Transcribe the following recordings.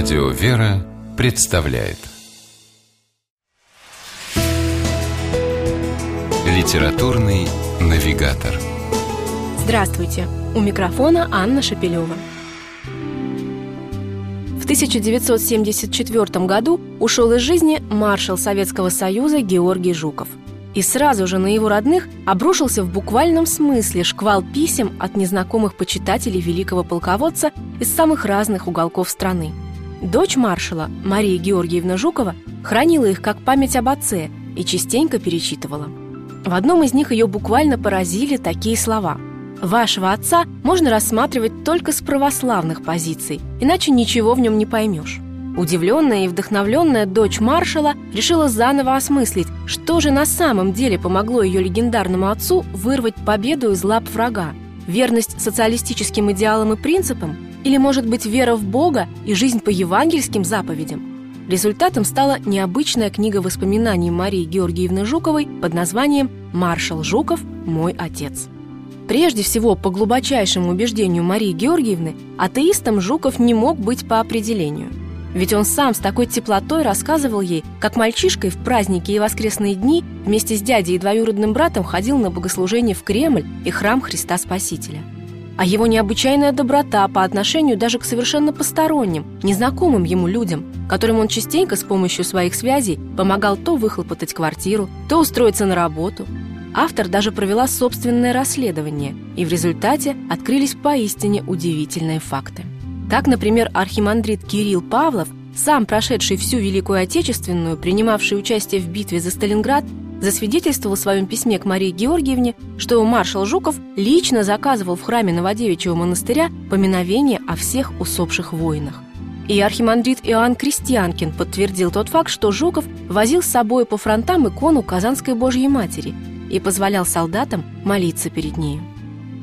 Радио «Вера» представляет Литературный навигатор Здравствуйте! У микрофона Анна Шапилева. В 1974 году ушел из жизни маршал Советского Союза Георгий Жуков. И сразу же на его родных обрушился в буквальном смысле шквал писем от незнакомых почитателей великого полководца из самых разных уголков страны – Дочь маршала, Мария Георгиевна Жукова, хранила их как память об отце и частенько перечитывала. В одном из них ее буквально поразили такие слова «Вашего отца можно рассматривать только с православных позиций, иначе ничего в нем не поймешь». Удивленная и вдохновленная дочь маршала решила заново осмыслить, что же на самом деле помогло ее легендарному отцу вырвать победу из лап врага. Верность социалистическим идеалам и принципам – или, может быть, вера в Бога и жизнь по евангельским заповедям? Результатом стала необычная книга воспоминаний Марии Георгиевны Жуковой под названием «Маршал Жуков. Мой отец». Прежде всего, по глубочайшему убеждению Марии Георгиевны, атеистом Жуков не мог быть по определению. Ведь он сам с такой теплотой рассказывал ей, как мальчишкой в праздники и воскресные дни вместе с дядей и двоюродным братом ходил на богослужение в Кремль и храм Христа Спасителя – а его необычайная доброта по отношению даже к совершенно посторонним, незнакомым ему людям, которым он частенько с помощью своих связей помогал то выхлопотать квартиру, то устроиться на работу. Автор даже провела собственное расследование, и в результате открылись поистине удивительные факты. Так, например, архимандрит Кирилл Павлов, сам прошедший всю Великую Отечественную, принимавший участие в битве за Сталинград, засвидетельствовал в своем письме к Марии Георгиевне, что маршал Жуков лично заказывал в храме Новодевичьего монастыря поминовение о всех усопших воинах. И архимандрит Иоанн Крестьянкин подтвердил тот факт, что Жуков возил с собой по фронтам икону Казанской Божьей Матери и позволял солдатам молиться перед нею.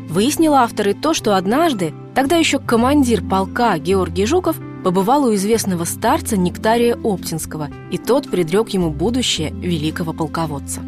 Выяснил автор и то, что однажды, тогда еще командир полка Георгий Жуков побывал у известного старца Нектария Оптинского, и тот предрек ему будущее великого полководца.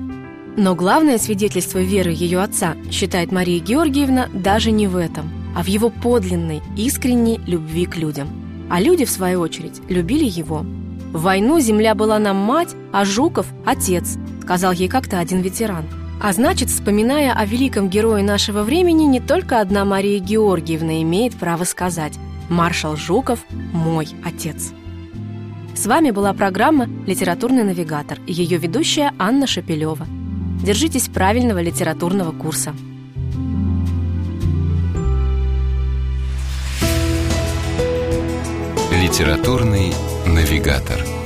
Но главное свидетельство веры ее отца, считает Мария Георгиевна, даже не в этом, а в его подлинной, искренней любви к людям. А люди, в свою очередь, любили его. «В войну земля была нам мать, а Жуков – отец», сказал ей как-то один ветеран. А значит, вспоминая о великом герое нашего времени, не только одна Мария Георгиевна имеет право сказать Маршал Жуков «Мой отец». С вами была программа «Литературный навигатор» и ее ведущая Анна Шапилева. Держитесь правильного литературного курса. Литературный навигатор.